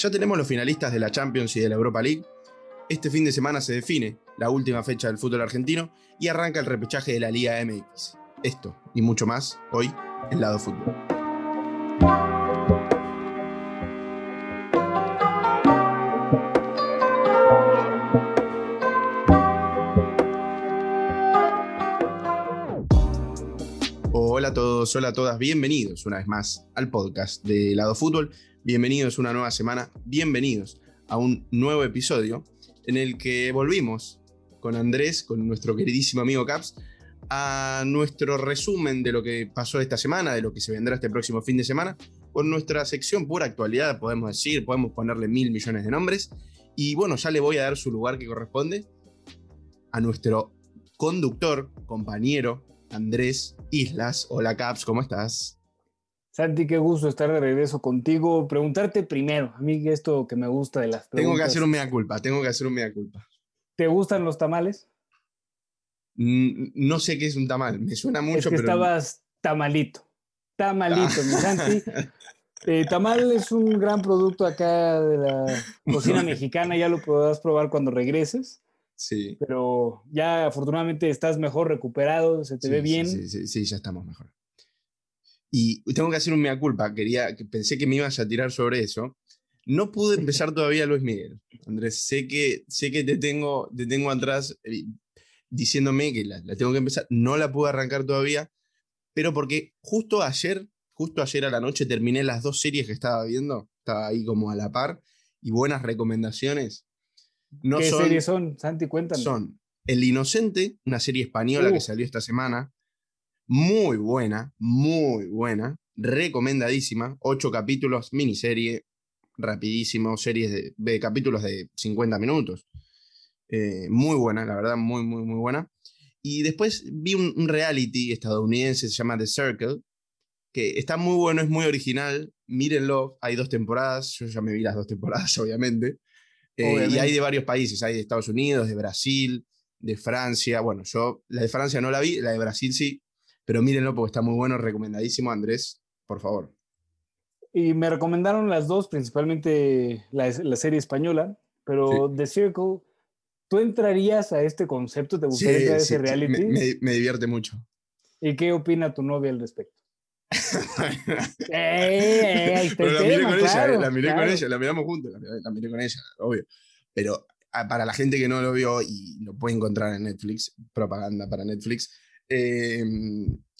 Ya tenemos los finalistas de la Champions y de la Europa League. Este fin de semana se define la última fecha del fútbol argentino y arranca el repechaje de la Liga MX. Esto y mucho más hoy en Lado Fútbol. Todos, hola a todas, bienvenidos una vez más al podcast de Lado Fútbol. Bienvenidos una nueva semana, bienvenidos a un nuevo episodio en el que volvimos con Andrés, con nuestro queridísimo amigo Caps, a nuestro resumen de lo que pasó esta semana, de lo que se vendrá este próximo fin de semana, con nuestra sección pura actualidad, podemos decir, podemos ponerle mil millones de nombres. Y bueno, ya le voy a dar su lugar que corresponde a nuestro conductor, compañero, Andrés Islas. Hola Caps, ¿cómo estás? Santi, qué gusto estar de regreso contigo. Preguntarte primero, a mí esto que me gusta de las preguntas. Tengo que hacer un mea culpa, tengo que hacer un mea culpa. ¿Te gustan los tamales? no sé qué es un tamal, me suena mucho, es que pero... estabas tamalito, tamalito, mi Santi. Eh, tamal es un gran producto acá de la cocina mexicana, ya lo podrás probar cuando regreses. Sí. Pero ya afortunadamente estás mejor recuperado, se te sí, ve bien. Sí, sí, sí, ya estamos mejor. Y tengo que hacer un mea culpa, quería, que pensé que me ibas a tirar sobre eso. No pude empezar todavía Luis Miguel. Andrés, sé que, sé que te, tengo, te tengo atrás eh, diciéndome que la, la tengo que empezar. No la pude arrancar todavía, pero porque justo ayer, justo ayer a la noche terminé las dos series que estaba viendo. Estaba ahí como a la par y buenas recomendaciones. No ¿Qué son, series son, Santi? Cuéntanos. Son El Inocente, una serie española uh. que salió esta semana. Muy buena, muy buena, recomendadísima. Ocho capítulos, miniserie, rapidísimo, series de, de capítulos de 50 minutos. Eh, muy buena, la verdad, muy, muy, muy buena. Y después vi un, un, reality estadounidense, se llama The Circle, que está muy bueno, es muy original. Mírenlo, hay dos temporadas, yo ya me vi las dos temporadas, obviamente. Eh, y hay de varios países, hay de Estados Unidos, de Brasil, de Francia. Bueno, yo la de Francia no la vi, la de Brasil sí, pero mírenlo porque está muy bueno, recomendadísimo, Andrés, por favor. Y me recomendaron las dos, principalmente la, la serie española, pero sí. The Circle, ¿tú entrarías a este concepto? ¿Te gustaría sí, entrar a ese sí, reality? Me, me, me divierte mucho. ¿Y qué opina tu novia al respecto? eh, Pero la miré con ella, la miré claro. con ella, la miramos juntos, la, miré con ella, obvio. Pero para la gente que no lo vio y lo puede encontrar en Netflix, propaganda para Netflix, eh,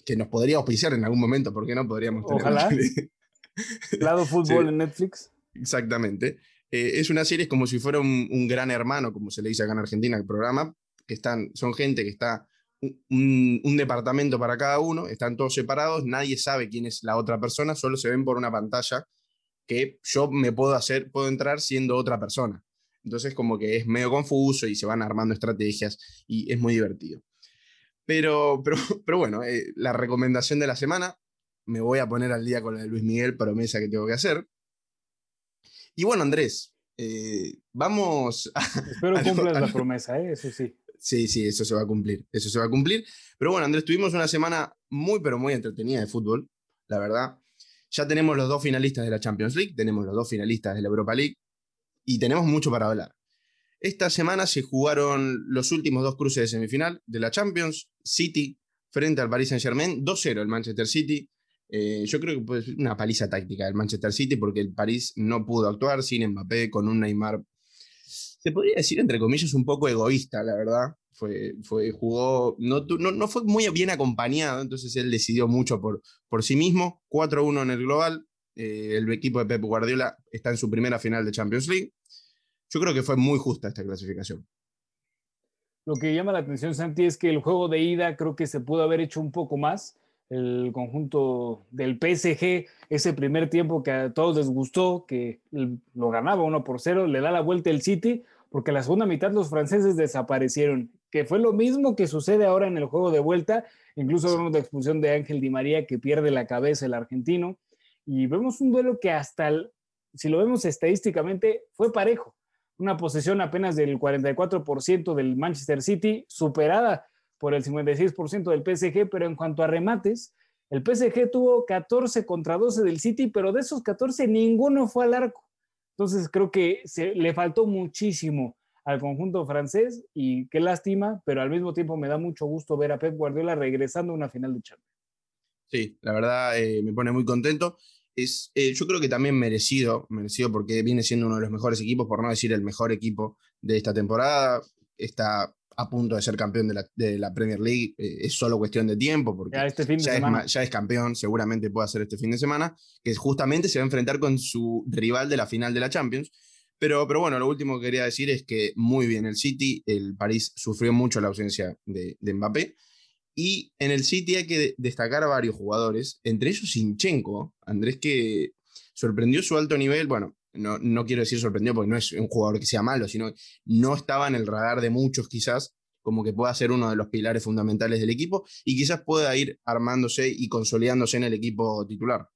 que nos podría auspiciar en algún momento, ¿por qué no podríamos tener? Ojalá. Lado fútbol sí, en Netflix. Exactamente. Eh, es una serie, es como si fuera un, un, gran hermano, como se le dice acá en Argentina, el programa, que están, son gente que está un, un, departamento para cada uno, están todos separados, nadie sabe quién es la otra persona, solo se ven por una pantalla que yo me puedo hacer, puedo entrar siendo otra persona. Entonces como que es medio confuso y se van armando estrategias y es muy divertido. Pero, pero, pero bueno, eh, la recomendación de la semana, me voy a poner al día con la de Luis Miguel, promesa que tengo que hacer. Y bueno, Andrés, eh, vamos a... Espero cumplas la promesa, ¿eh? eso sí. Sí, sí, eso se va a cumplir, eso se va a cumplir. Pero bueno, Andrés, tuvimos una semana muy, pero muy entretenida de fútbol, la verdad. Ya tenemos los dos finalistas de la Champions League, tenemos los dos finalistas de la Europa League y tenemos mucho para hablar. Esta semana se jugaron los últimos dos cruces de semifinal de la Champions, City frente al Paris Saint-Germain, 2-0 el Manchester City. Eh, yo creo que fue una paliza táctica del Manchester City porque el París no pudo actuar sin Mbappé, con un Neymar se podría decir, entre comillas, un poco egoísta, la verdad. Fue, fue, jugó, no, no, no fue muy bien acompañado, entonces él decidió mucho por, por sí mismo. 4-1 en el global. Eh, el equipo de Pep Guardiola está en su primera final de Champions League. Yo creo que fue muy justa esta clasificación. Lo que llama la atención, Santi, es que el juego de ida creo que se pudo haber hecho un poco más. El conjunto del PSG, ese primer tiempo que a todos les gustó, que lo ganaba 1 por 0, le da la vuelta el City, porque la segunda mitad los franceses desaparecieron, que fue lo mismo que sucede ahora en el juego de vuelta. Incluso vemos la expulsión de Ángel Di María que pierde la cabeza el argentino. Y vemos un duelo que hasta, el, si lo vemos estadísticamente, fue parejo una posesión apenas del 44% del Manchester City, superada por el 56% del PSG, pero en cuanto a remates, el PSG tuvo 14 contra 12 del City, pero de esos 14 ninguno fue al arco. Entonces creo que le faltó muchísimo al conjunto francés y qué lástima, pero al mismo tiempo me da mucho gusto ver a Pep Guardiola regresando a una final de Champions. Sí, la verdad eh, me pone muy contento. Es, eh, yo creo que también merecido, merecido porque viene siendo uno de los mejores equipos, por no decir el mejor equipo de esta temporada. Está a punto de ser campeón de la, de la Premier League. Eh, es solo cuestión de tiempo porque ya, este fin de semana. Es, ya es campeón, seguramente puede hacer este fin de semana, que justamente se va a enfrentar con su rival de la final de la Champions. Pero, pero bueno, lo último que quería decir es que muy bien el City, el París sufrió mucho la ausencia de, de Mbappé. Y en el City hay que destacar a varios jugadores, entre ellos Sinchenko, Andrés que sorprendió su alto nivel, bueno, no, no, quiero decir sorprendió porque no es un jugador que sea malo, sino no estaba en el radar de muchos quizás, como que pueda ser uno de los pilares fundamentales del equipo y quizás pueda ir armándose y consolidándose en el equipo titular.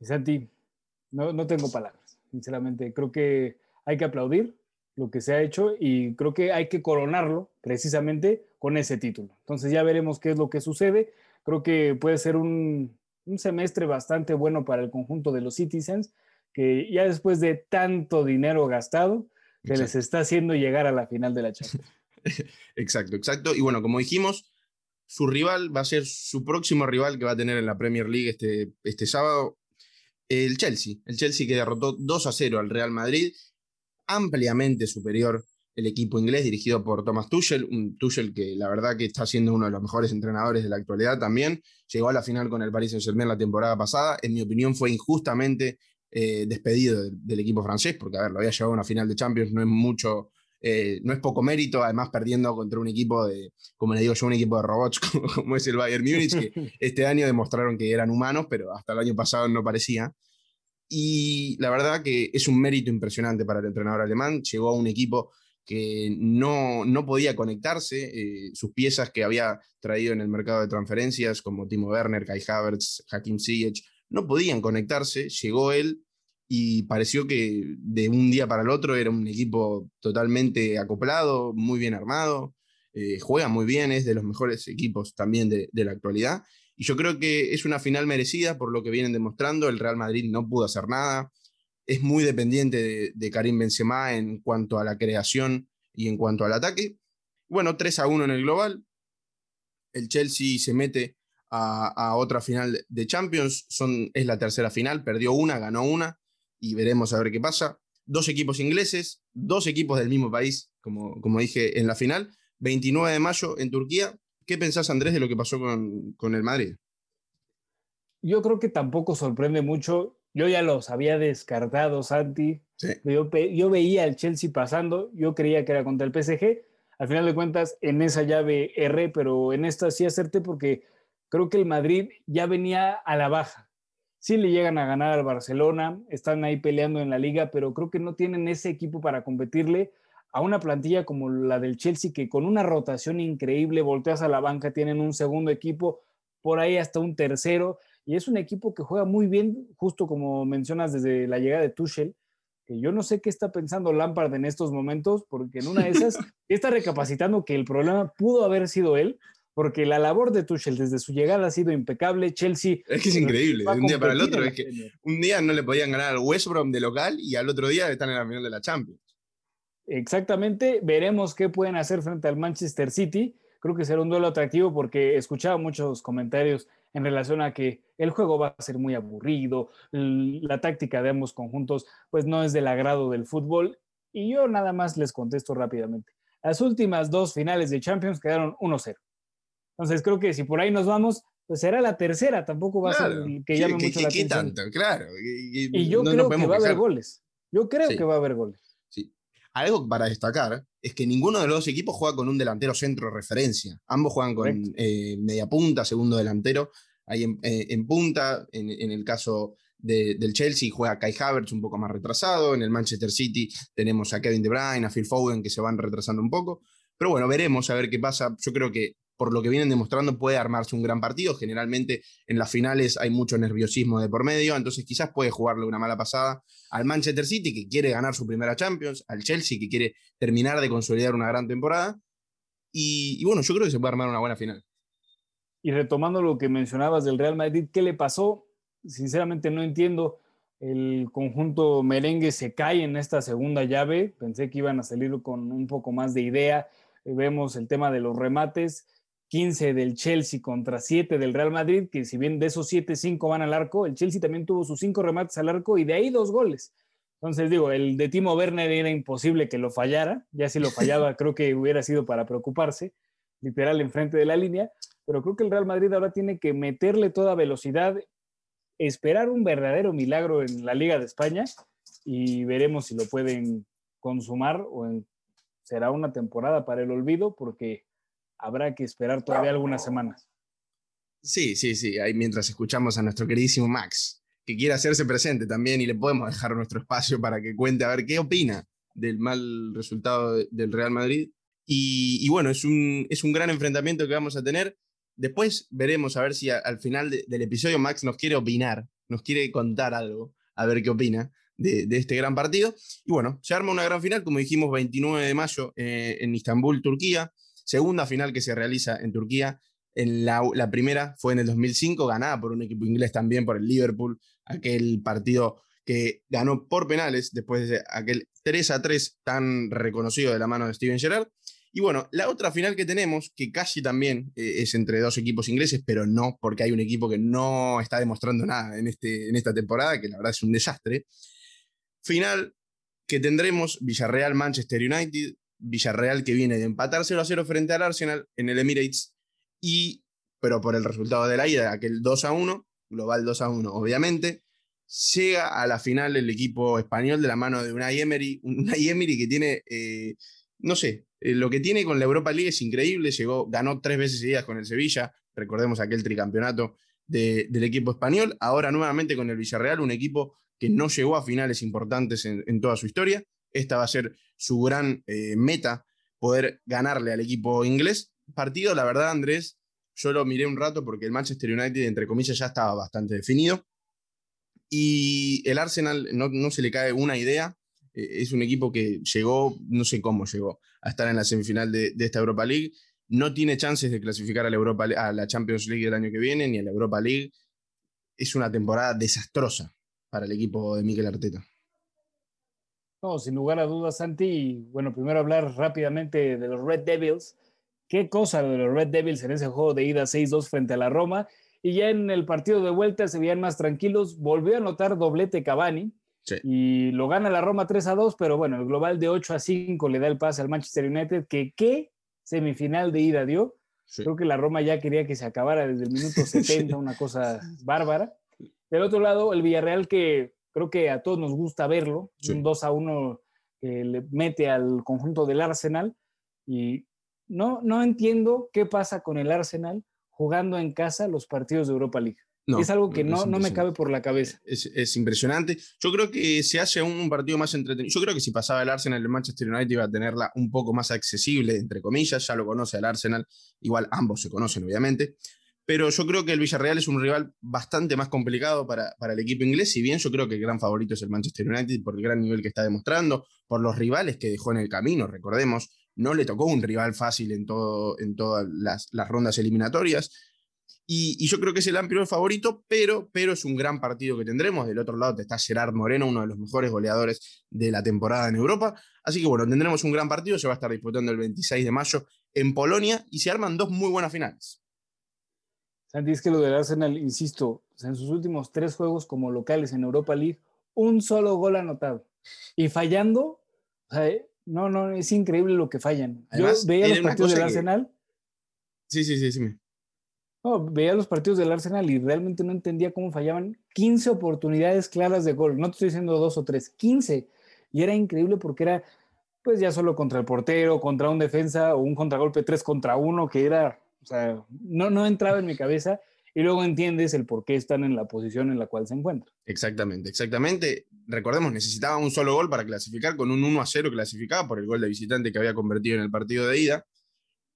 Santi, no, no tengo palabras, sinceramente. Creo que hay que aplaudir lo que se ha hecho y creo que hay que coronarlo precisamente con ese título. Entonces ya veremos qué es lo que sucede. Creo que puede ser un, un semestre bastante bueno para el conjunto de los Citizens, que ya después de tanto dinero gastado, se les está haciendo llegar a la final de la Champions. exacto, exacto. Y bueno, como dijimos, su rival va a ser su próximo rival que va a tener en la Premier League este, este sábado, el Chelsea. El Chelsea que derrotó 2 a 0 al Real Madrid, ampliamente superior el equipo inglés dirigido por Thomas Tuchel, un Tuchel que la verdad que está siendo uno de los mejores entrenadores de la actualidad también. Llegó a la final con el Paris Saint-Germain la temporada pasada. En mi opinión fue injustamente eh, despedido del, equipo francés, porque a ver, lo había llevado a una final de Champions, no es mucho, eh, no es poco mérito, además perdiendo contra un equipo de, como le digo yo, un equipo de robots como, es el Bayern Múnich, que este año demostraron que eran humanos, pero hasta el año pasado no parecía. Y la verdad que es un mérito impresionante para el entrenador alemán. Llegó a un equipo que no, no podía conectarse, eh, sus piezas que había traído en el mercado de transferencias, como Timo Werner, Kai Havertz, Hakim Ziyech, no podían conectarse, llegó él y pareció que de un día para el otro era un equipo totalmente acoplado, muy bien armado, eh, juega muy bien, es de los mejores equipos también de, de la actualidad. Y yo creo que es una final merecida por lo que vienen demostrando. El Real Madrid no pudo hacer nada es muy dependiente de, Karim Benzema en cuanto a la creación y en cuanto al ataque. Bueno, 3 a 1 en el global. El Chelsea se mete a, otra final de Champions. Son, es la tercera final. Perdió una, ganó una. Y veremos a ver qué pasa. Dos equipos ingleses, dos equipos del mismo país, como, como dije en la final. 29 de mayo en Turquía. ¿Qué pensás, Andrés, de lo que pasó con, con el Madrid? Yo creo que tampoco sorprende mucho yo ya los había descartado, Santi. Yo, yo, veía al Chelsea pasando, yo creía que era contra el PSG. Al final de cuentas, en esa llave erré, pero en esta sí acerté porque creo que el Madrid ya venía a la baja. Sí le llegan a ganar al Barcelona, están ahí peleando en la liga, pero creo que no tienen ese equipo para competirle a una plantilla como la del Chelsea, que con una rotación increíble, volteas a la banca, tienen un segundo equipo, por ahí hasta un tercero, y es un equipo que juega muy bien, justo como mencionas desde la llegada de Tuchel, que yo no sé qué está pensando Lampard en estos momentos, porque en una de esas está recapacitando que el problema pudo haber sido él, porque la labor de Tuchel desde su llegada ha sido impecable. Chelsea. Es que es increíble, de un día para el otro. Es que un día no le podían ganar al West Brom de local y al otro día están en la final de la Champions. Exactamente, veremos qué pueden hacer frente al Manchester City. Creo que será un duelo atractivo porque escuchaba muchos comentarios en relación a que el juego va a ser muy aburrido, la táctica de ambos conjuntos pues no es del agrado del fútbol y yo nada más les contesto rápidamente. Las últimas dos finales de Champions quedaron 1-0. Entonces creo que si por ahí nos vamos, pues será la tercera, tampoco va a ser que llame mucho la atención. Tanto? Claro. Y, yo creo que va a haber goles. Yo creo que va a haber goles. Algo para destacar es que ninguno de los dos equipos juega con un delantero centro referencia. Ambos juegan con eh, media punta, segundo delantero, ahí en, eh, punta. En, el caso del Chelsea juega Kai Havertz un poco más retrasado. En el Manchester City tenemos a Kevin De Bruyne, a Phil Foden que se van retrasando un poco. Pero bueno, veremos a ver qué pasa. Yo creo que por lo que vienen demostrando puede armarse un gran partido. Generalmente en las finales hay mucho nerviosismo de por medio, entonces quizás puede jugarle una mala pasada al Manchester City que quiere ganar su primera Champions, al Chelsea que quiere terminar de consolidar una gran temporada. Y, bueno, yo creo que se puede armar una buena final. Y retomando lo que mencionabas del Real Madrid, ¿qué le pasó? Sinceramente no entiendo El conjunto merengue se cae en esta segunda llave. Pensé que iban a salir con un poco más de idea. Vemos el tema de los remates. 15 del Chelsea contra 7 del Real Madrid, que si bien de esos 7, 5 van al arco, el Chelsea también tuvo sus 5 remates al arco y de ahí dos goles. Entonces digo, el de Timo Werner era imposible que lo fallara, ya si lo fallaba creo que hubiera sido para preocuparse, literal enfrente de la línea, pero creo que el Real Madrid ahora tiene que meterle toda velocidad, esperar un verdadero milagro en la Liga de España y veremos si lo pueden consumar o será una temporada para el olvido porque habrá que esperar todavía algunas semanas. Sí, sí, sí, ahí mientras escuchamos a nuestro queridísimo Max, que quiere hacerse presente también y le podemos dejar nuestro espacio para que cuente a ver qué opina del mal resultado del Real Madrid. Y, bueno, es un, es un gran enfrentamiento que vamos a tener. Después veremos a ver si al final del episodio Max nos quiere opinar, nos quiere contar algo, a ver qué opina de, este gran partido. Y bueno, se arma una gran final, como dijimos, 29 de mayo eh, en Istambul, Turquía. Segunda final que se realiza en Turquía. En la, primera fue en el 2005, ganada por un equipo inglés también, por el Liverpool, aquel partido que ganó por penales después de aquel 3 a 3 tan reconocido de la mano de Steven Gerrard. Y bueno, la otra final que tenemos, que casi también eh, es entre dos equipos ingleses, pero no, porque hay un equipo que no está demostrando nada en, este, en esta temporada, que la verdad es un desastre. Final que tendremos Villarreal-Manchester United, Villarreal que viene de empatar 0 a 0 frente al Arsenal en el Emirates, y, pero por el resultado de la ida, aquel 2 a 1, global 2 a 1, obviamente, llega a la final el equipo español de la mano de Unai Emery, Unai Emery que tiene, eh, no sé, eh, lo que tiene con la Europa League es increíble, llegó, ganó tres veces seguidas con el Sevilla, recordemos aquel tricampeonato del equipo español, ahora nuevamente con el Villarreal, un equipo que no llegó a finales importantes en, toda su historia, esta va a ser su gran eh, meta, poder ganarle al equipo inglés. Partido, la verdad, Andrés, yo lo miré un rato porque el Manchester United, entre comillas, ya estaba bastante definido. Y el Arsenal no, no se le cae una idea. Eh, es un equipo que llegó, no sé cómo llegó, a estar en la semifinal de, esta Europa League. No tiene chances de clasificar a la, Europa, a la Champions League el año que viene, ni a la Europa League. Es una temporada desastrosa para el equipo de Miguel Arteta. No, sin lugar a dudas, Santi. Bueno, primero hablar rápidamente de los Red Devils. Qué cosa de los Red Devils en ese juego de ida 6-2 frente a la Roma. Y ya en el partido de vuelta se veían más tranquilos. Volvió a anotar doblete Cavani. Y lo gana la Roma 3 a 2, pero bueno, el global de 8 a 5 le da el pase al Manchester United, que qué semifinal de ida dio. Creo que la Roma ya quería que se acabara desde el minuto 70, una cosa bárbara. Del otro lado, el Villarreal, que creo que a todos nos gusta verlo, un 2 a 1 que le mete al conjunto del Arsenal. Y no, no entiendo qué pasa con el Arsenal jugando en casa los partidos de Europa League es algo que no, no me cabe por la cabeza. Es, impresionante. Yo creo que se hace un partido más entretenido. Yo creo que si pasaba el Arsenal, el Manchester United iba a tenerla un poco más accesible, entre comillas. Ya lo conoce el Arsenal. Igual ambos se conocen, obviamente. Pero yo creo que el Villarreal es un rival bastante más complicado para, para el equipo inglés. Si bien yo creo que el gran favorito es el Manchester United por el gran nivel que está demostrando, por los rivales que dejó en el camino. Recordemos, no le tocó un rival fácil en, todo, en todas las, las rondas eliminatorias y, yo creo que es el amplio favorito, pero, pero es un gran partido que tendremos. Del otro lado está Gerard Moreno, uno de los mejores goleadores de la temporada en Europa. Así que bueno, tendremos un gran partido. Se va a estar disputando el 26 de mayo en Polonia y se arman dos muy buenas finales. Santi, es que lo del Arsenal, insisto, en sus últimos tres juegos como locales en Europa League, un solo gol anotado. Y fallando, no, no, es increíble lo que fallan. Yo veía los partidos del Arsenal. Sí, sí, sí, sí veía los partidos del Arsenal y realmente no entendía cómo fallaban 15 oportunidades claras de gol. No te estoy diciendo dos o tres, 15. Y era increíble porque era, pues ya solo contra el portero, contra un defensa o un contragolpe 3 contra 1, que era, o sea, no, no entraba en mi cabeza. Y luego entiendes el por qué están en la posición en la cual se encuentran. Exactamente, exactamente. Recordemos, necesitaba un solo gol para clasificar, con un 1 a 0 clasificaba por el gol de visitante que había convertido en el partido de ida.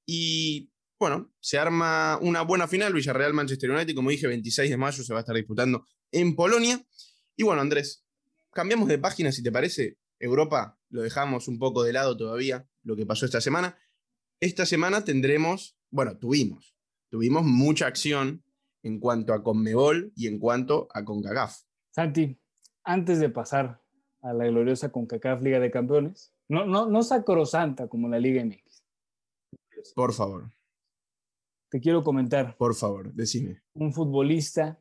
Y bueno, se arma una buena final, Villarreal-Manchester United, como dije, 26 de mayo se va a estar disputando en Polonia. Y bueno, Andrés, cambiamos de página si te parece. Europa lo dejamos un poco de lado todavía, lo que pasó esta semana. Esta semana tendremos, bueno, tuvimos, tuvimos mucha acción en cuanto a Conmebol y en cuanto a CONCACAF. Santi, antes de pasar a la gloriosa CONCACAF Liga de Campeones, no, no, no sacrosanta como la Liga MX. Por favor. Te quiero comentar. Por favor, decime. Un futbolista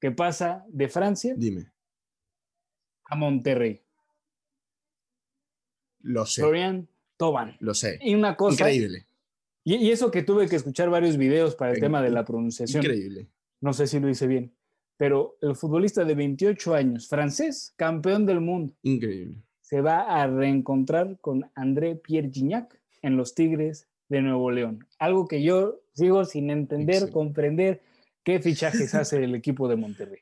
que pasa de Francia Dime. a Monterrey. Lo sé. Florian Toban. Lo sé. Y una cosa. Increíble. Y, y eso que tuve que escuchar varios videos para el tema de la pronunciación. Increíble. No sé si lo hice bien. Pero el futbolista de 28 años, francés, campeón del mundo, Increíble. se va a reencontrar con André Pierre Gignac en los Tigres de Nuevo León. Algo que yo sigo sin entender, comprender qué fichajes hace el equipo de Monterrey.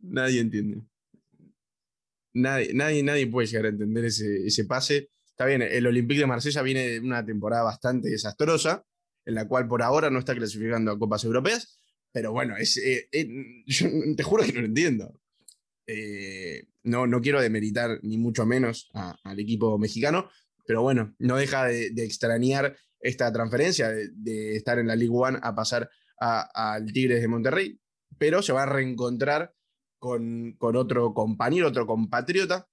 Nadie entiende. Nadie, nadie, nadie puede llegar a entender ese, ese pase. Está bien, el Olympique de Marsella viene de una temporada bastante desastrosa, en la cual por ahora no está clasificando a Copas Europeas, pero bueno, es, eh, eh, te juro que no lo entiendo. Eh, no, no quiero demeritar ni mucho menos al equipo mexicano, pero bueno, no deja de, extrañar esta transferencia de, estar en la League One a pasar al Tigres de Monterrey, pero se va a reencontrar con, con otro compañero, otro compatriota,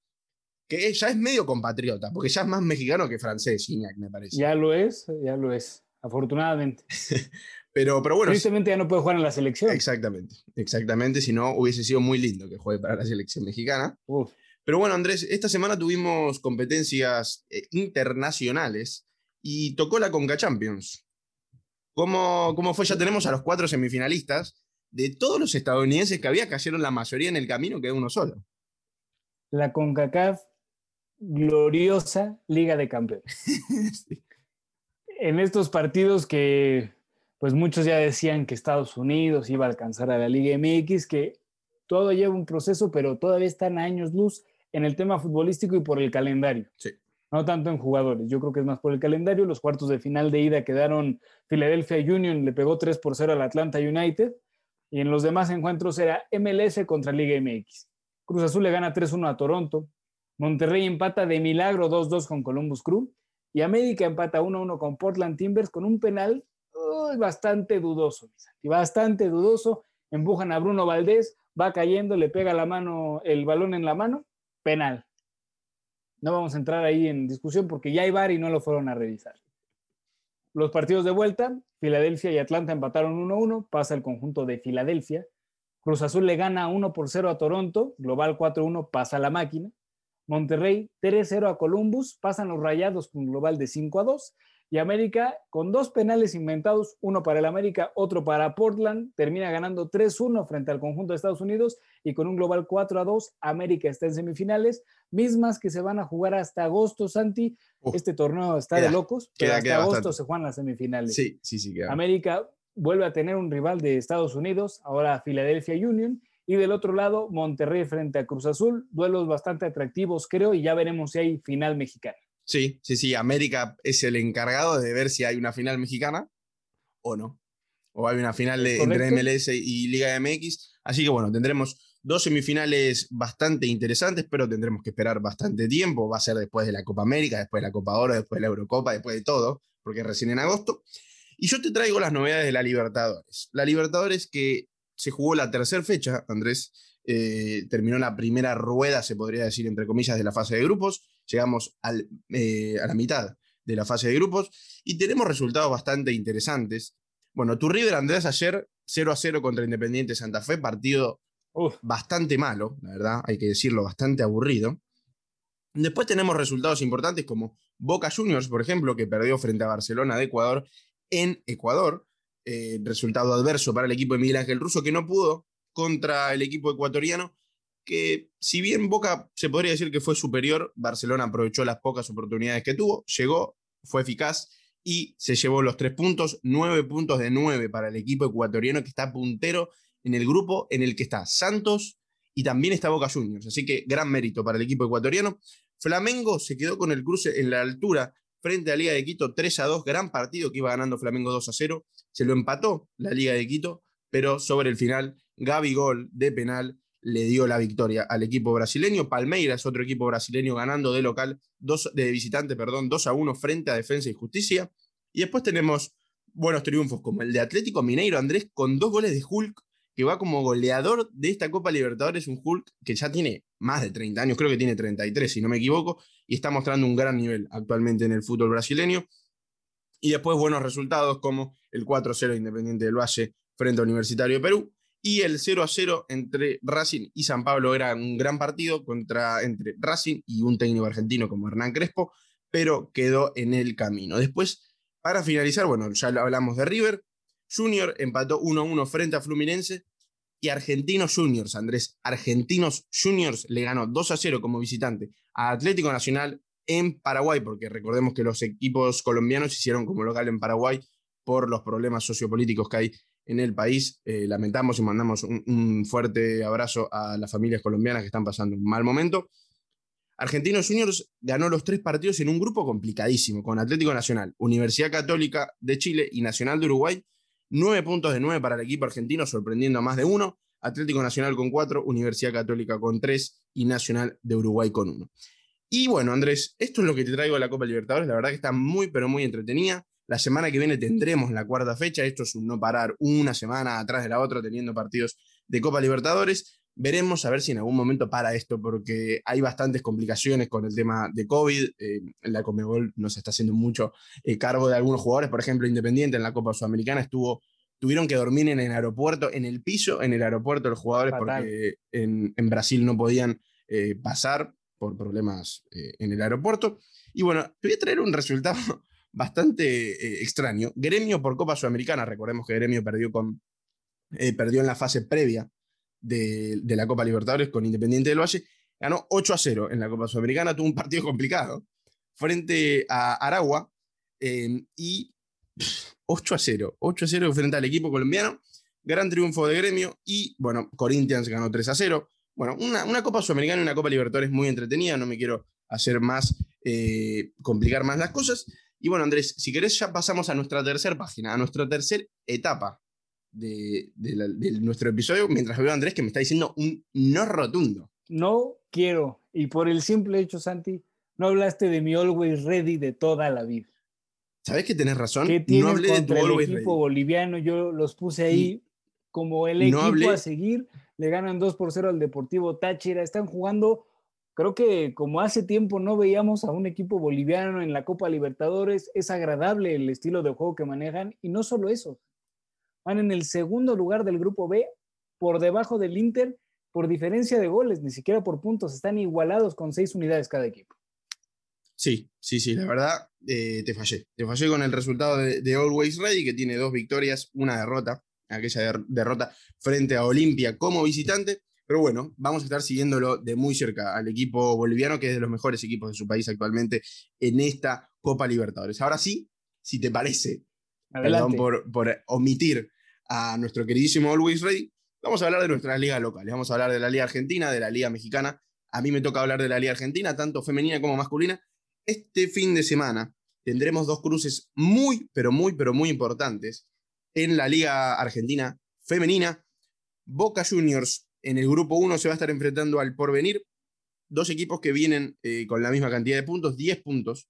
que ya es medio compatriota, porque ya es más mexicano que francés, Iñak, me parece. Ya lo es, ya lo es, afortunadamente. Pero, pero bueno, Tristemente ya no puede jugar en la selección. exactamente, exactamente, si no hubiese sido muy lindo que juegue para la selección mexicana. Uf, Pero bueno, Andrés, esta semana tuvimos competencias eh, internacionales y tocó la Conca Champions. ¿Cómo, ¿Cómo fue? Ya tenemos a los cuatro semifinalistas. De todos los estadounidenses que había, cayeron la mayoría en el camino, quedó uno solo. la CONCACAF gloriosa Liga de Campeones. Sí. En estos partidos que pues muchos ya decían que Estados Unidos iba a alcanzar a la Liga MX, que todo lleva un proceso, pero todavía están a años luz en el tema futbolístico y por el calendario. Sí. No tanto en jugadores, yo creo que es más por el calendario. Los cuartos de final de ida quedaron Philadelphia Union, le pegó 3 por 0 al Atlanta United, y en los demás encuentros era MLS contra Liga MX. Cruz Azul le gana 3-1 a Toronto, Monterrey empata de milagro 2-2 con Columbus Crew, y América empata 1-1 con Portland Timbers con un penal bastante dudoso, Santi, bastante dudoso. Empujan a Bruno Valdés, va cayendo, le pega la mano, el balón en la mano, penal. No vamos a entrar ahí en discusión porque ya hay y no lo fueron a revisar. Los partidos de vuelta, Filadelfia y Atlanta empataron 1-1, pasa el conjunto de Filadelfia. Cruz Azul le gana 1 por 0 a Toronto, global 4-1, pasa la máquina. Monterrey 3-0 a Columbus, pasan los rayados con global de 5 a 2. Y América, con dos penales inventados, uno para el América, otro para Portland, termina ganando 3-1 frente al conjunto de Estados Unidos y con un global 4 a 2, América está en semifinales, mismas que se van a jugar hasta agosto, Santi. Este torneo está queda- de locos, pero queda- hasta queda agosto bastante. se juegan las semifinales. Sí, sí, sí. América vuelve a tener un rival de Estados Unidos, ahora Philadelphia Union, y del otro lado Monterrey frente a Cruz Azul, duelos bastante atractivos creo, y ya veremos si hay final mexicana. Sí, sí, sí. América es el encargado de ver si hay una final mexicana o no. O hay una final de, ¿Es entre? MLS y Liga MX. Así que bueno, tendremos dos semifinales bastante interesantes, pero tendremos que esperar bastante tiempo. Va a ser después de la Copa América, después de la Copa Oro, después de la Eurocopa, después de todo, porque recién en agosto. Y yo te traigo las novedades de la Libertadores. La Libertadores que se jugó la tercera fecha, Andrés, eh, terminó la primera rueda, se podría decir, entre comillas, de la fase de grupos. Llegamos al, eh, a la mitad de la fase de grupos y tenemos resultados bastante interesantes. Bueno, tu River Andrés ayer 0 a 0 contra Independiente Santa Fe, partido bastante malo, la verdad, hay que decirlo, bastante aburrido. Después tenemos resultados importantes como Boca Juniors, por ejemplo, que perdió frente a Barcelona de Ecuador en Ecuador. Eh, resultado adverso para el equipo de Miguel Ángel Russo, que no pudo contra el equipo ecuatoriano, que si bien Boca se podría decir que fue superior, Barcelona aprovechó las pocas oportunidades que tuvo, llegó, fue eficaz y se llevó los tres puntos, nueve puntos de nueve para el equipo ecuatoriano que está puntero en el grupo en el que está Santos y también está Boca Juniors. Así que gran mérito para el equipo ecuatoriano. Flamengo se quedó con el cruce en la altura frente a Liga de Quito 3 a 2, gran partido que iba ganando Flamengo 2 a 0. Se lo empató la Liga de Quito, pero sobre el final Gaby Gol de penal le dio la victoria al equipo brasileño. Palmeiras, otro equipo brasileño, ganando de local, dos, de visitante, perdón, 2 a 1 frente a Defensa y Justicia. Y después tenemos buenos triunfos como el de Atlético Mineiro Andrés con dos goles de Hulk que va como goleador de esta Copa Libertadores, un Hulk que ya tiene más de 30 años, creo que tiene 33 si no me equivoco, y está mostrando un gran nivel actualmente en el fútbol brasileño. Y después buenos resultados como el 4-0 Independiente del Valle frente a Universitario de Perú y el 0-0 entre Racing y San Pablo era un gran partido contra, entre Racing y un técnico argentino como Hernán Crespo, pero quedó en el camino. Después, para finalizar, bueno, ya hablamos de River, Junior empató 1-1 frente a Fluminense y Argentinos Juniors, Andrés, Argentinos Juniors le ganó 2-0 como visitante a Atlético Nacional en Paraguay, porque recordemos que los equipos colombianos hicieron como local en Paraguay por los problemas sociopolíticos que hay en el país. Eh, lamentamos y mandamos un, fuerte abrazo a las familias colombianas que están pasando un mal momento. Argentinos Juniors ganó los tres partidos en un grupo complicadísimo, con Atlético Nacional, Universidad Católica de Chile y Nacional de Uruguay. Nueve puntos de nueve para el equipo argentino, sorprendiendo a más de uno. Atlético Nacional con cuatro, Universidad Católica con tres y Nacional de Uruguay con uno. Y bueno, Andrés, esto es lo que te traigo de la Copa Libertadores. La verdad que está muy, pero muy entretenida. La semana que viene tendremos la cuarta fecha. Esto es un no parar una semana atrás de la otra teniendo partidos de Copa Libertadores. Veremos a ver si en algún momento para esto, porque hay bastantes complicaciones con el tema de COVID. Eh, la Comebol nos está haciendo mucho eh, cargo de algunos jugadores. Por ejemplo, Independiente en la Copa Sudamericana estuvo, tuvieron que dormir en el aeropuerto, en el piso, en el aeropuerto los jugadores, porque en, Brasil no podían eh, pasar por problemas en el aeropuerto. Y bueno, te voy a traer un resultado bastante extraño. Gremio por Copa Sudamericana, recordemos que Gremio perdió, con, perdió en la fase previa de, la Copa Libertadores con Independiente del Valle, ganó 8 a 0 en la Copa Sudamericana, tuvo un partido complicado frente a Aragua em, y 8 a 0, 8 a 0 frente al equipo colombiano, gran triunfo de Gremio y bueno, Corinthians ganó 3 a 0. Bueno, una, una Copa Sudamericana y una Copa Libertadores muy entretenida, no me quiero hacer más, eh, complicar más las cosas. Y bueno, Andrés, si querés ya pasamos a nuestra tercera página, a nuestra tercera etapa de, nuestro episodio, mientras veo a Andrés que me está diciendo un no rotundo. No quiero. Y por el simple hecho, Santi, no hablaste de mi Always Ready de toda la vida. ¿Sabes que tenés razón? no hablé de tu el equipo boliviano? Yo los puse ahí como el equipo a seguir. Le ganan 2 por 0 al Deportivo Táchira. Están jugando Creo que como hace tiempo no veíamos a un equipo boliviano en la Copa Libertadores, es agradable el estilo de juego que manejan y no solo eso. Van en el segundo lugar del grupo B, por debajo del Inter, por diferencia de goles, ni siquiera por puntos, están igualados con seis unidades cada equipo. Sí, sí, sí, la verdad eh, te fallé. Te fallé con el resultado de, de, Always Ready, que tiene dos victorias, una derrota, aquella derrota frente a Olimpia como visitante. Pero bueno, vamos a estar siguiéndolo de muy cerca al equipo boliviano, que es de los mejores equipos de su país actualmente en esta Copa Libertadores. Ahora sí, si te parece, perdón por, por omitir a nuestro queridísimo Always Ready, vamos a hablar de nuestras ligas locales. Vamos a hablar de la Liga Argentina, de la Liga Mexicana. A mí me toca hablar de la Liga Argentina, tanto femenina como masculina. Este fin de semana tendremos dos cruces muy, pero muy, pero muy importantes en la Liga Argentina femenina. Boca Juniors en el grupo 1 se va a estar enfrentando al Porvenir, dos equipos que vienen eh, con la misma cantidad de puntos, 10 puntos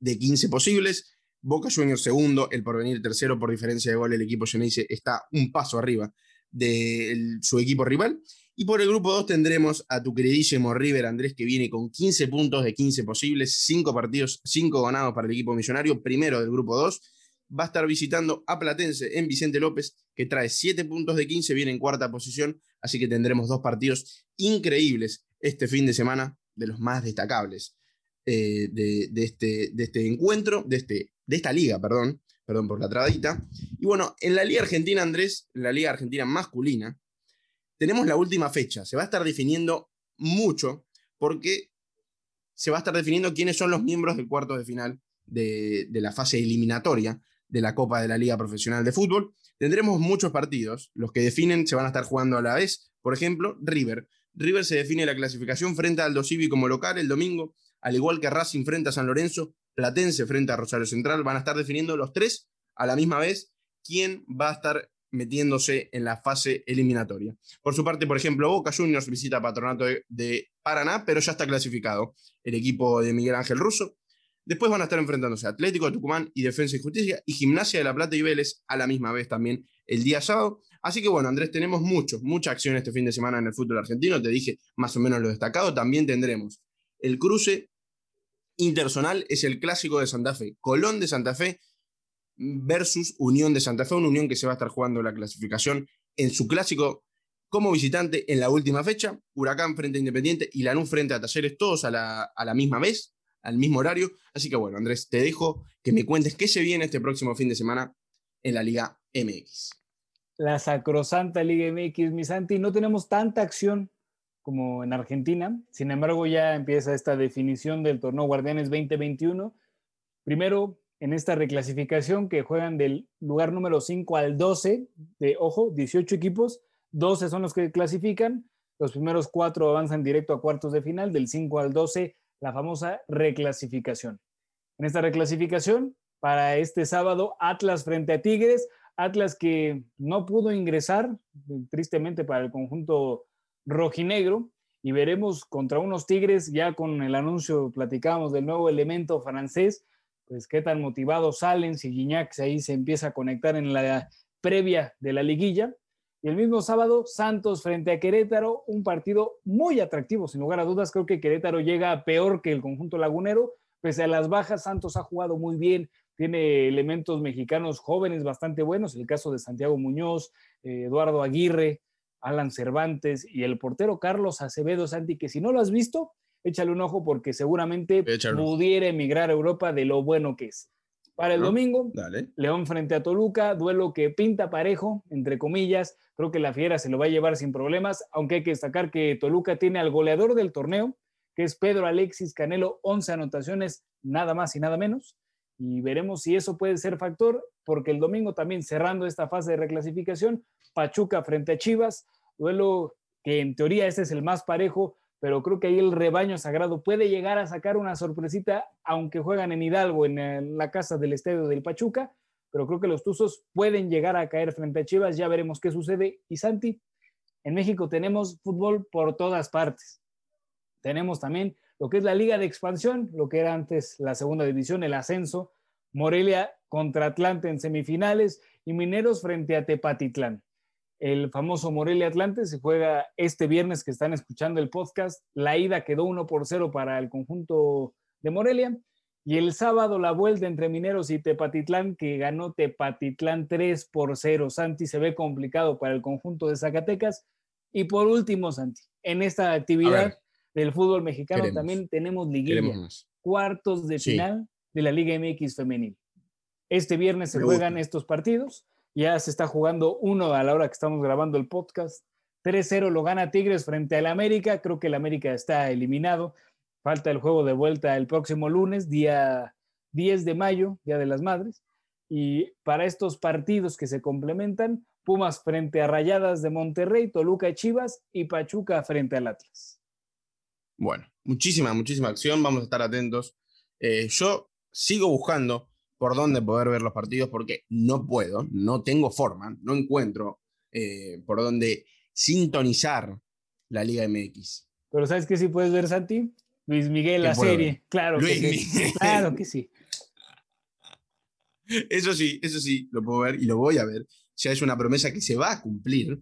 de 15 posibles. Boca Juniors segundo, el Porvenir tercero por diferencia de gol. El equipo Geneise está un paso arriba de su equipo rival. Y por el grupo 2 tendremos a tu queridísimo River Andrés, que viene con 15 puntos de 15 posibles, 5 partidos, 5 ganados para el equipo millonario, primero del grupo 2 va a estar visitando a Platense en Vicente López, que trae 7 puntos de 15, viene en cuarta posición, así que tendremos dos partidos increíbles este fin de semana, de los más destacables eh, de, este, de este encuentro, de, este, de esta liga, perdón, perdón por la trabadita. Y bueno, en la Liga Argentina, Andrés, en la Liga Argentina masculina, tenemos la última fecha, se va a estar definiendo mucho, porque se va a estar definiendo quiénes son los miembros del cuarto de final de, de la fase eliminatoria de la Copa de la Liga Profesional de Fútbol. Tendremos muchos partidos. Los que definen se van a estar jugando a la vez. Por ejemplo, River. River se define la clasificación frente al Aldo Civi como local el domingo, al igual que Racing frente a San Lorenzo, Platense frente a Rosario Central. Van a estar definiendo los tres a la misma vez quién va a estar metiéndose en la fase eliminatoria. Por su parte, por ejemplo, Boca Juniors visita Patronato de, Paraná, pero ya está clasificado el equipo de Miguel Ángel Russo. Después van a estar enfrentándose Atlético de Tucumán y Defensa y Justicia y Gimnasia de la Plata y Vélez a la misma vez también el día sábado. Así que bueno, Andrés, tenemos mucho, mucha acción este fin de semana en el fútbol argentino. Te dije más o menos lo destacado. También tendremos el cruce interzonal, es el clásico de Santa Fe. Colón de Santa Fe versus Unión de Santa Fe, una unión que se va a estar jugando la clasificación en su clásico como visitante en la última fecha. Huracán frente a Independiente y Lanús frente a Talleres, todos a la, a la misma vez, al mismo horario. Así que bueno, Andrés, te dejo que me cuentes qué se viene este próximo fin de semana en la Liga MX la sacrosanta Liga MX, mi Santi. No tenemos tanta acción como en Argentina. Sin embargo, ya empieza esta definición del torneo Guardianes 2021. Primero, en esta reclasificación que juegan del lugar número 5 al 12, de, ojo, 18 equipos, 12 son los que clasifican, los primeros cuatro avanzan directo a cuartos de final, del 5 al 12, la famosa reclasificación. En esta reclasificación, para este sábado, Atlas frente a Tigres, Atlas que no pudo ingresar, tristemente para el conjunto rojinegro, y veremos contra unos Tigres, ya con el anuncio platicábamos del nuevo elemento francés, pues qué tan motivados salen, si Guiñac ahí se empieza a conectar en la previa de la liguilla. Y el mismo sábado, Santos frente a Querétaro, un partido muy atractivo, sin lugar a dudas. Creo que Querétaro llega peor que el conjunto lagunero. Pese a las bajas, Santos ha jugado muy bien, tiene elementos mexicanos jóvenes bastante buenos, el caso de Santiago Muñoz, eh, Eduardo Aguirre, Alan Cervantes y el portero Carlos Acevedo Santi, que si no lo has visto, échale un ojo porque seguramente pudiera emigrar a Europa de lo bueno que es. Para el domingo, León frente a Toluca, duelo que pinta parejo, entre comillas. Creo que la Fiera se lo va a llevar sin problemas, aunque hay que destacar que Toluca tiene al goleador del torneo, que es Pedro Alexis Canelo, 11 anotaciones, nada más y nada menos y veremos si eso puede ser factor, porque el domingo también cerrando esta fase de reclasificación, Pachuca frente a Chivas, duelo que en teoría este es el más parejo, pero creo que ahí el rebaño sagrado puede llegar a sacar una sorpresita, aunque juegan en Hidalgo, en la casa del estadio del Pachuca, pero creo que los Tuzos pueden llegar a caer frente a Chivas, ya veremos qué sucede. Y Santi, en México tenemos fútbol por todas partes. Tenemos también lo que es la liga de expansión, lo que era antes la segunda división, el ascenso, Morelia contra Atlante en semifinales y Mineros frente a Tepatitlán. El famoso Morelia Atlante se juega este viernes que están escuchando el podcast. La ida quedó 1 por 0 para el conjunto de Morelia. Y el sábado la vuelta entre Mineros y Tepatitlán, que ganó Tepatitlán 3 por 0. Santi se ve complicado para el conjunto de Zacatecas. Y por último, Santi, en esta actividad del fútbol mexicano también tenemos liguilla, cuartos de final de la Liga MX femenil. Este viernes se juegan estos partidos, ya se está jugando uno a la hora que estamos grabando el podcast. 3-0 lo gana Tigres frente al América, creo que el América está eliminado. Falta el juego de vuelta el próximo lunes, día 10 de mayo, Día de las Madres. Y para estos partidos que se complementan, Pumas frente a Rayadas de Monterrey, Toluca y Chivas y Pachuca frente al Atlas. Bueno, muchísima, muchísima acción, vamos a estar atentos. Eh, yo sigo buscando por dónde poder ver los partidos porque no puedo, no tengo forma, no encuentro eh, por dónde sintonizar la Liga MX. Pero ¿sabes qué sí puedes ver, Santi? Luis Miguel, la serie. Claro que sí. Claro que sí. Eso sí, eso sí, lo puedo ver y lo voy a ver. Ya es una promesa que se va a cumplir.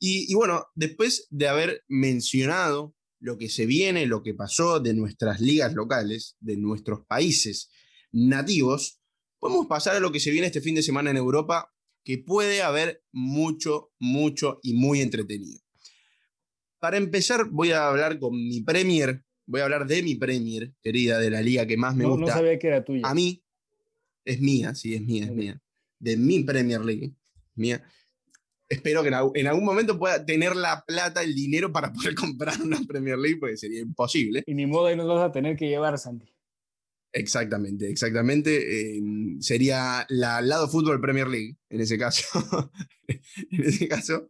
y bueno, después de haber mencionado lo que se viene, lo que pasó de nuestras ligas locales, de nuestros países nativos, podemos pasar a lo que se viene este fin de semana en Europa, que puede haber mucho, mucho y muy entretenido. Para empezar, voy a hablar con mi Premier, voy a hablar de mi Premier, querida, de la liga que más me gusta. No sabía que era tuya. A mí, es mía, sí, es mía, es mía. De mi Premier League, mía espero que en algún momento pueda tener la plata, el dinero para poder comprar una Premier League, porque sería imposible. Y ni modo, ahí nos vas a tener que llevar, Santi. Exactamente, exactamente. Eh, sería la lado fútbol Premier League, en ese caso. en ese caso.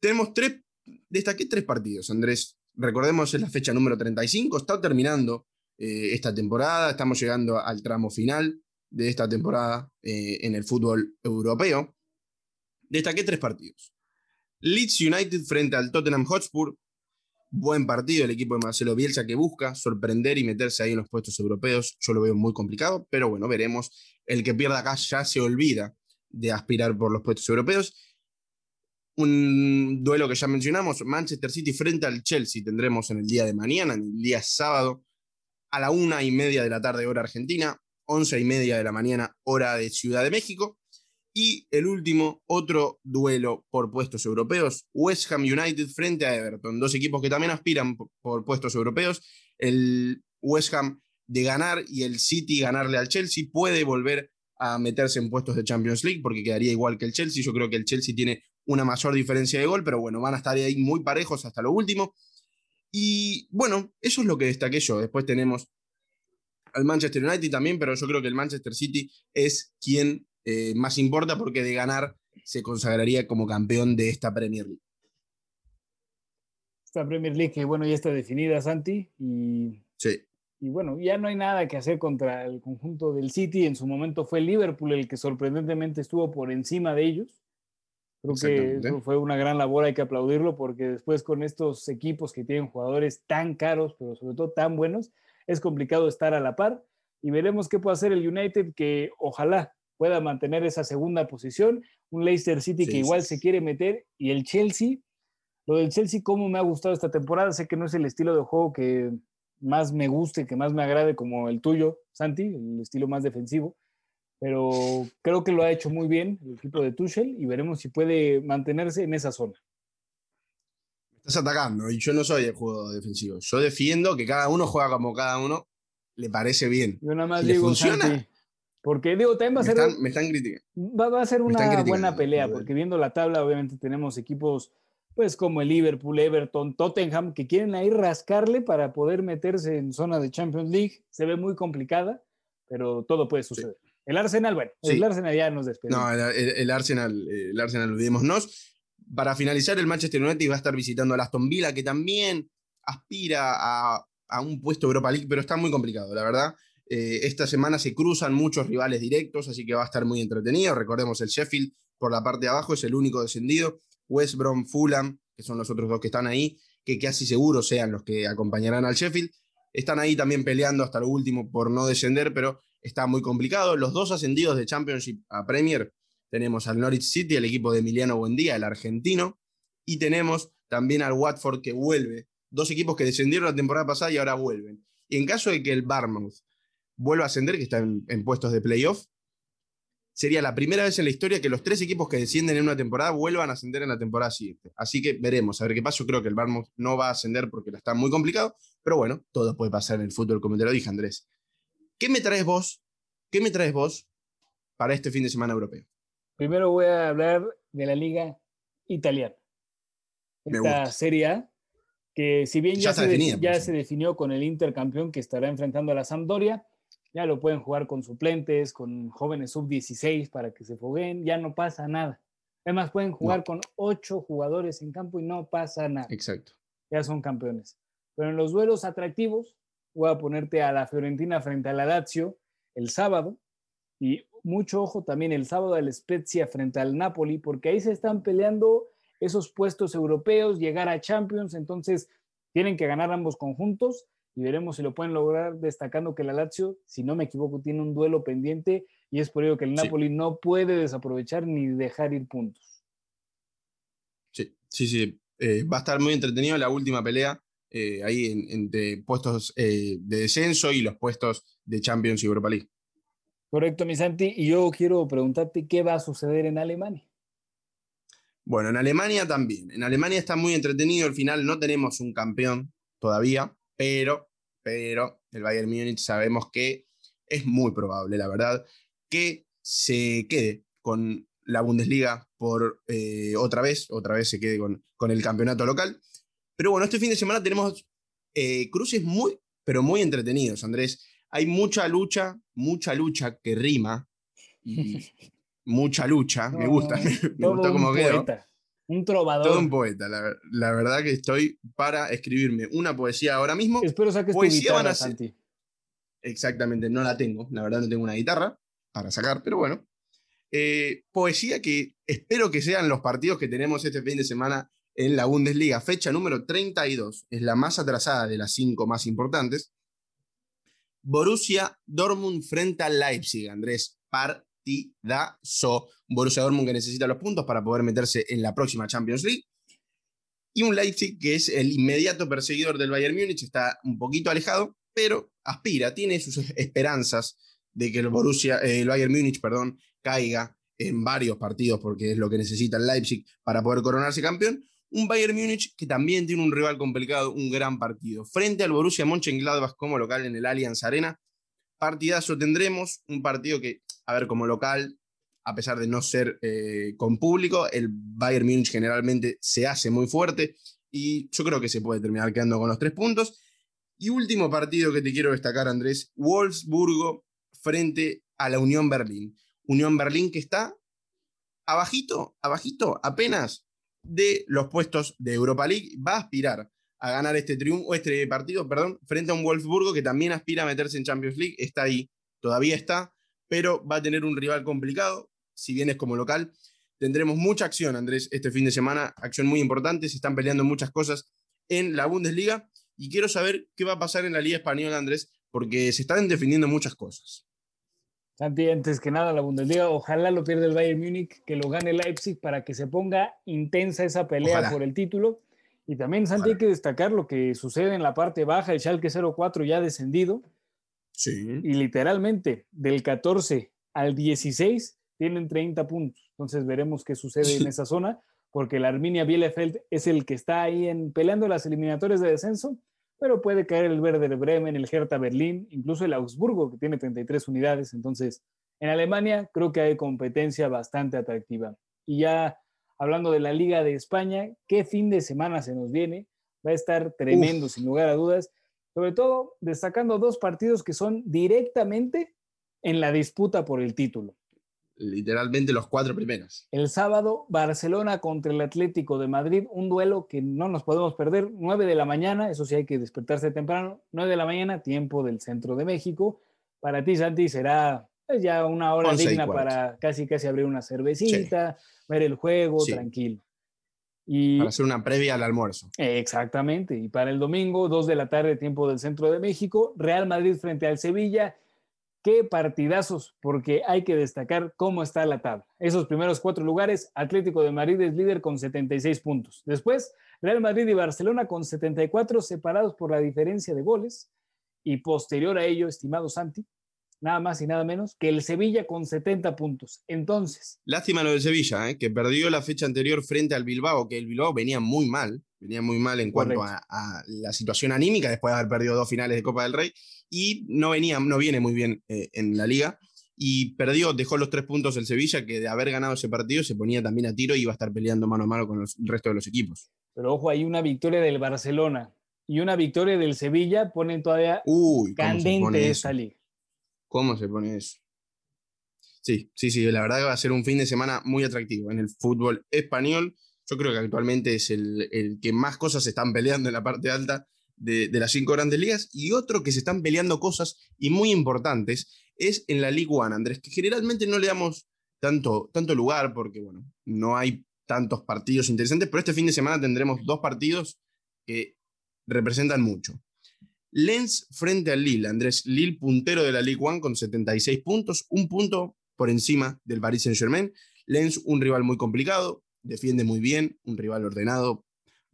Tenemos tres, destaqué tres partidos, Andrés. Recordemos, es la fecha número 35, está terminando eh, esta temporada, estamos llegando al tramo final de esta temporada eh, en el fútbol europeo destaqué tres partidos. Leeds United frente al Tottenham Hotspur, buen partido el equipo de Marcelo Bielsa que busca sorprender y meterse ahí en los puestos europeos. Yo lo veo muy complicado, pero bueno, veremos. El que pierda acá ya se olvida de aspirar por los puestos europeos. Un duelo que ya mencionamos, Manchester City frente al Chelsea, tendremos en el día de mañana, en el día sábado, a la una y media de la tarde hora argentina, once y media de la mañana hora de Ciudad de México. Y el último, otro duelo por puestos europeos, West Ham United frente a Everton, dos equipos que también aspiran por puestos europeos. El West Ham de ganar y el City ganarle al Chelsea puede volver a meterse en puestos de Champions League porque quedaría igual que el Chelsea. Yo creo que el Chelsea tiene una mayor diferencia de gol, pero bueno, van a estar ahí muy parejos hasta lo último. Y bueno, eso es lo que destaqué yo. Después tenemos al Manchester United también, pero yo creo que el Manchester City es quien eh, más importa porque de ganar se consagraría como campeón de esta Premier League. Esta Premier League que bueno ya está definida, Santi, y, sí. y bueno, ya no hay nada que hacer contra el conjunto del City. En su momento fue Liverpool el que sorprendentemente estuvo por encima de ellos. Creo que fue una gran labor, hay que aplaudirlo, porque después con estos equipos que tienen jugadores tan caros, pero sobre todo tan buenos, es complicado estar a la par. Y veremos qué puede hacer el United, que ojalá pueda mantener esa segunda posición. Un Leicester City que igual se quiere meter y el Chelsea. Lo del Chelsea, cómo me ha gustado esta temporada. Sé que no es el estilo de juego que más me guste, que más me agrade como el tuyo, Santi, el estilo más defensivo. Pero creo que lo ha hecho muy bien el equipo de Tuchel y veremos si puede mantenerse en esa zona. Estás atacando y yo no soy el juego defensivo. Yo defiendo que cada uno juega como cada uno le parece bien. Yo nada más digo, funciona, porque digo, también va a ser. me están criticando. Va, a ser una buena pelea, porque viendo la tabla, obviamente tenemos equipos, pues como el Liverpool, Everton, Tottenham, que quieren ahí rascarle para poder meterse en zona de Champions League. Se ve muy complicada, pero todo puede suceder. El Arsenal, bueno, el Arsenal ya nos despedimos. No, el, Arsenal, el Arsenal, olvidémonos. Para finalizar, el Manchester United va a estar visitando al Aston Villa, que también aspira a, a un puesto Europa League, pero está muy complicado, la verdad. Eh, esta semana se cruzan muchos rivales directos, así que va a estar muy entretenido. Recordemos el Sheffield por la parte de abajo, es el único descendido. West Brom, Fulham, que son los otros dos que están ahí, que casi seguro sean los que acompañarán al Sheffield. Están ahí también peleando hasta lo último por no descender, pero está muy complicado. Los dos ascendidos de Championship a Premier, tenemos al Norwich City, el equipo de Emiliano Buendía, el argentino, y tenemos también al Watford que vuelve. Dos equipos que descendieron la temporada pasada y ahora vuelven. Y en caso de que el Barmouth vuelva a ascender, que está en, puestos de playoff. Sería la primera vez en la historia que los tres equipos que descienden en una temporada vuelvan a ascender en la temporada siguiente. Así que veremos, a ver qué pasa. Yo creo que el Barmouth no va a ascender porque la está muy complicado, pero bueno, todo puede pasar en el fútbol, como te lo dije, Andrés. ¿Qué me traes vos? ¿Qué me traes vos para este fin de semana europeo? Primero voy a hablar de la liga italiana. Esta Serie A, que si bien ya, se, ya se definió con el Inter campeón que estará enfrentando a la Sampdoria, ya lo pueden jugar con suplentes, con jóvenes sub-16 para que se foguen, ya no pasa nada. Además, pueden jugar con ocho jugadores en campo y no pasa nada. Exacto. Ya son campeones. Pero en los duelos atractivos, voy a ponerte a la Fiorentina frente a la Lazio el sábado. Y mucho ojo también el sábado al Spezia frente al Napoli, porque ahí se están peleando esos puestos europeos, llegar a Champions. Entonces, tienen que ganar ambos conjuntos y veremos si lo pueden lograr destacando que la Lazio, si no me equivoco, tiene un duelo pendiente y es por ello que el Napoli no puede desaprovechar ni dejar ir puntos. Sí, sí, sí. Eh, va a estar muy entretenido la última pelea eh, ahí entre puestos eh, de descenso y los puestos de Champions y Europa League. Correcto, mi Santi. Y yo quiero preguntarte qué va a suceder en Alemania. Bueno, en Alemania también. En Alemania está muy entretenido. Al final no tenemos un campeón todavía pero, pero el Bayern Múnich sabemos que es muy probable, la verdad, que se quede con la Bundesliga por eh, otra vez, otra vez se quede con, con, el campeonato local. Pero bueno, este fin de semana tenemos eh, cruces muy, pero muy entretenidos, Andrés. Hay mucha lucha, mucha lucha que rima. mucha lucha, me gusta, me, gusta como quedó. Un trovador. Todo un poeta, la, verdad que estoy para escribirme una poesía ahora mismo. Espero saques poesía tu guitarra, Santi. Exactamente, no la tengo, la verdad no tengo una guitarra para sacar, pero bueno. Eh, poesía que espero que sean los partidos que tenemos este fin de semana en la Bundesliga, fecha número 32, es la más atrasada de las cinco más importantes. Borussia Dortmund frente al Leipzig, Andrés, partidazo. Borussia Dortmund que necesita los puntos para poder meterse en la próxima Champions League. Y un Leipzig que es el inmediato perseguidor del Bayern Múnich, está un poquito alejado, pero aspira, tiene sus esperanzas de que el Borussia, eh, el Bayern Múnich, perdón, caiga en varios partidos porque es lo que necesita el Leipzig para poder coronarse campeón. Un Bayern Múnich que también tiene un rival complicado, un gran partido. Frente al Borussia Mönchengladbach como local en el Allianz Arena. Partidazo tendremos, un partido que, a ver, como local, a pesar de no ser eh, con público, el Bayern Múnich generalmente se hace muy fuerte y yo creo que se puede terminar quedando con los tres puntos. Y último partido que te quiero destacar, Andrés, Wolfsburgo frente a la Unión Berlín. Unión Berlín que está abajito, abajito, apenas de los puestos de Europa League. Va a aspirar a ganar este triunfo, este partido, perdón, frente a un Wolfsburgo que también aspira a meterse en Champions League. Está ahí, todavía está, pero va a tener un rival complicado, si bien es como local. Tendremos mucha acción, Andrés, este fin de semana, acción muy importante. Se están peleando muchas cosas en la Bundesliga y quiero saber qué va a pasar en la Liga Española, Andrés, porque se están definiendo muchas cosas. Santi, antes que nada, la Bundesliga, ojalá lo pierda el Bayern Múnich, que lo gane Leipzig para que se ponga intensa esa pelea por el título. Y también, Santi, hay que destacar lo que sucede en la parte baja, el Schalke 04 ya descendido. Sí. Y literalmente, del 14 al 16 tienen 30 puntos. Entonces veremos qué sucede en esa zona, porque la Arminia Bielefeld es el que está ahí en, peleando las eliminatorias de descenso pero puede caer el Werder Bremen, el Hertha Berlín, incluso el Augsburgo, que tiene 33 unidades. Entonces, en Alemania creo que hay competencia bastante atractiva. Y ya hablando de la Liga de España, ¿qué fin de semana se nos viene? Va a estar tremendo, sin lugar a dudas. Sobre todo destacando dos partidos que son directamente en la disputa por el título literalmente los cuatro primeros. El sábado, Barcelona contra el Atlético de Madrid, un duelo que no nos podemos perder, 9 de la mañana, eso sí hay que despertarse temprano, 9 de la mañana, tiempo del centro de México. Para ti, Santi, será pues, ya una hora digna para casi casi abrir una cervecita, ver el juego, tranquilo. Y, para hacer una previa al almuerzo. Exactamente. Y para el domingo, 2 de la tarde, tiempo del centro de México, Real Madrid frente al Sevilla Qué partidazos, porque hay que destacar cómo está la tabla. Esos primeros cuatro lugares, Atlético de Madrid es líder con 76 puntos. Después, Real Madrid y Barcelona con 74 separados por la diferencia de goles. Y posterior a ello, estimado Santi, nada más y nada menos que el Sevilla con 70 puntos. Entonces. Lástima lo del Sevilla, ¿eh? que perdió la fecha anterior frente al Bilbao, que el Bilbao venía muy mal, venía muy mal en cuanto a, la situación anímica después de haber perdido dos finales de Copa del Rey y no, venía, no viene muy bien eh, en la liga. Y perdió, dejó los tres puntos el Sevilla, que de haber ganado ese partido se ponía también a tiro y iba a estar peleando mano a mano con el resto de los equipos. Pero ojo, hay una victoria del Barcelona y una victoria del Sevilla ponen todavía candente esta liga. ¿Cómo se pone eso? Sí, sí, sí, la verdad que va a ser un fin de semana muy atractivo en el fútbol español. Yo creo que actualmente es el, el que más cosas se están peleando en la parte alta de, las cinco grandes ligas. Y otro que se están peleando cosas y muy importantes es en la League One, Andrés, que generalmente no le damos tanto, tanto lugar porque, bueno, no hay tantos partidos interesantes, pero este fin de semana tendremos dos partidos que representan mucho. Lens frente al Lille, Andrés, Lille puntero de la League One con 76 puntos, un punto por encima del Paris Saint-Germain. Lens, un rival muy complicado, defiende muy bien, un rival ordenado.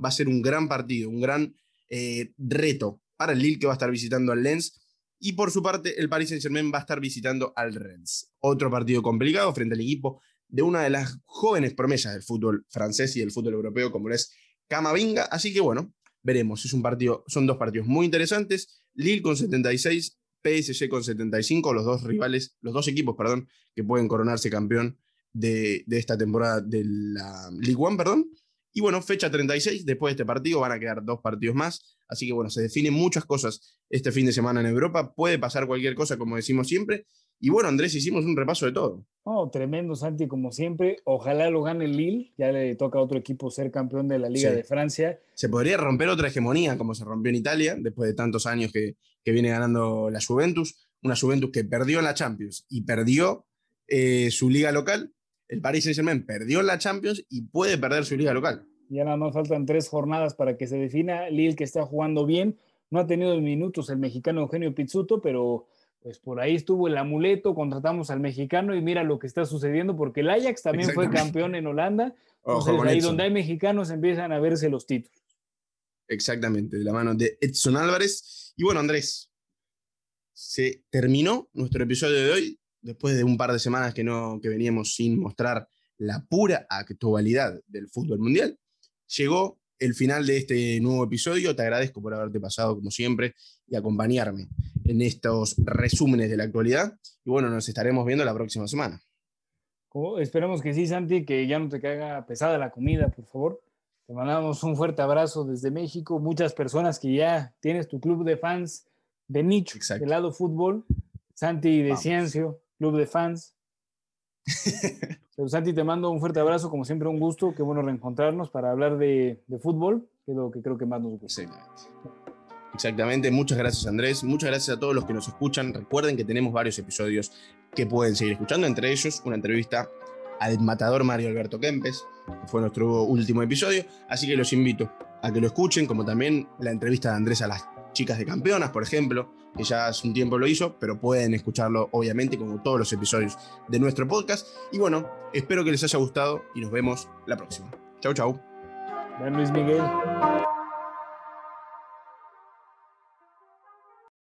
Va a ser un gran partido, un gran eh, reto para el Lille que va a estar visitando al Lens. Y por su parte, el Paris Saint-Germain va a estar visitando al Rennes. Otro partido complicado frente al equipo de una de las jóvenes promesas del fútbol francés y del fútbol europeo, como es Camavinga. Así que bueno, veremos. Es un partido, son dos partidos muy interesantes. Lille con 76, PSG con 75, los dos rivales, los dos equipos, perdón, que pueden coronarse campeón de, de esta temporada de la Ligue 1, perdón. Y bueno, fecha 36, después de este partido van a quedar dos partidos más, así que bueno, se definen muchas cosas este fin de semana en Europa, puede pasar cualquier cosa como decimos siempre. Y bueno, Andrés, hicimos un repaso de todo. Oh, tremendo, Santi, como siempre. Ojalá lo gane el Lille, ya le toca a otro equipo ser campeón de la Liga de Francia. Se podría romper otra hegemonía como se rompió en Italia, después de tantos años que, que viene ganando la Juventus, una Juventus que perdió en la Champions y perdió eh, su liga local, el Paris Saint-Germain perdió en la Champions y puede perder su liga local. Ya nada más faltan tres jornadas para que se defina. Lille que está jugando bien. No ha tenido minutos el mexicano Eugenio Pizzuto, pero pues por ahí estuvo el amuleto, contratamos al mexicano y mira lo que está sucediendo, porque el Ajax también fue campeón en Holanda. Entonces, ahí donde hay mexicanos empiezan a verse los títulos. Exactamente, de la mano de Edson Álvarez. Y bueno, Andrés, se terminó nuestro episodio de hoy, después de un par de semanas que, no, que veníamos sin mostrar la pura actualidad del fútbol mundial. Llegó el final de este nuevo episodio. Te agradezco por haberte pasado, como siempre, y acompañarme en estos resúmenes de la actualidad. Y bueno, nos estaremos viendo la próxima semana. esperemos que sí, Santi, que ya no te caiga pesada la comida, por favor. Te mandamos un fuerte abrazo desde México. Muchas personas que ya tienes tu club de fans de nicho, del lado fútbol. Santi de Ciencio, club de fans. Santi, te mando un fuerte abrazo, como siempre un gusto, qué bueno reencontrarnos para hablar de, de fútbol, que es lo que creo que más nos gusta. Exactamente, muchas gracias Andrés, muchas gracias a todos los que nos escuchan. Recuerden que tenemos varios episodios que pueden seguir escuchando, entre ellos una entrevista al matador Mario Alberto Kempes, que fue nuestro último episodio, así que los invito a que lo escuchen, como también la entrevista de Andrés a las chicas de campeonas, por ejemplo, que ya hace un tiempo lo hizo, pero pueden escucharlo obviamente como todos los episodios de nuestro podcast. Y bueno, espero que les haya gustado y nos vemos la próxima. Chau, chau. Luis Miguel.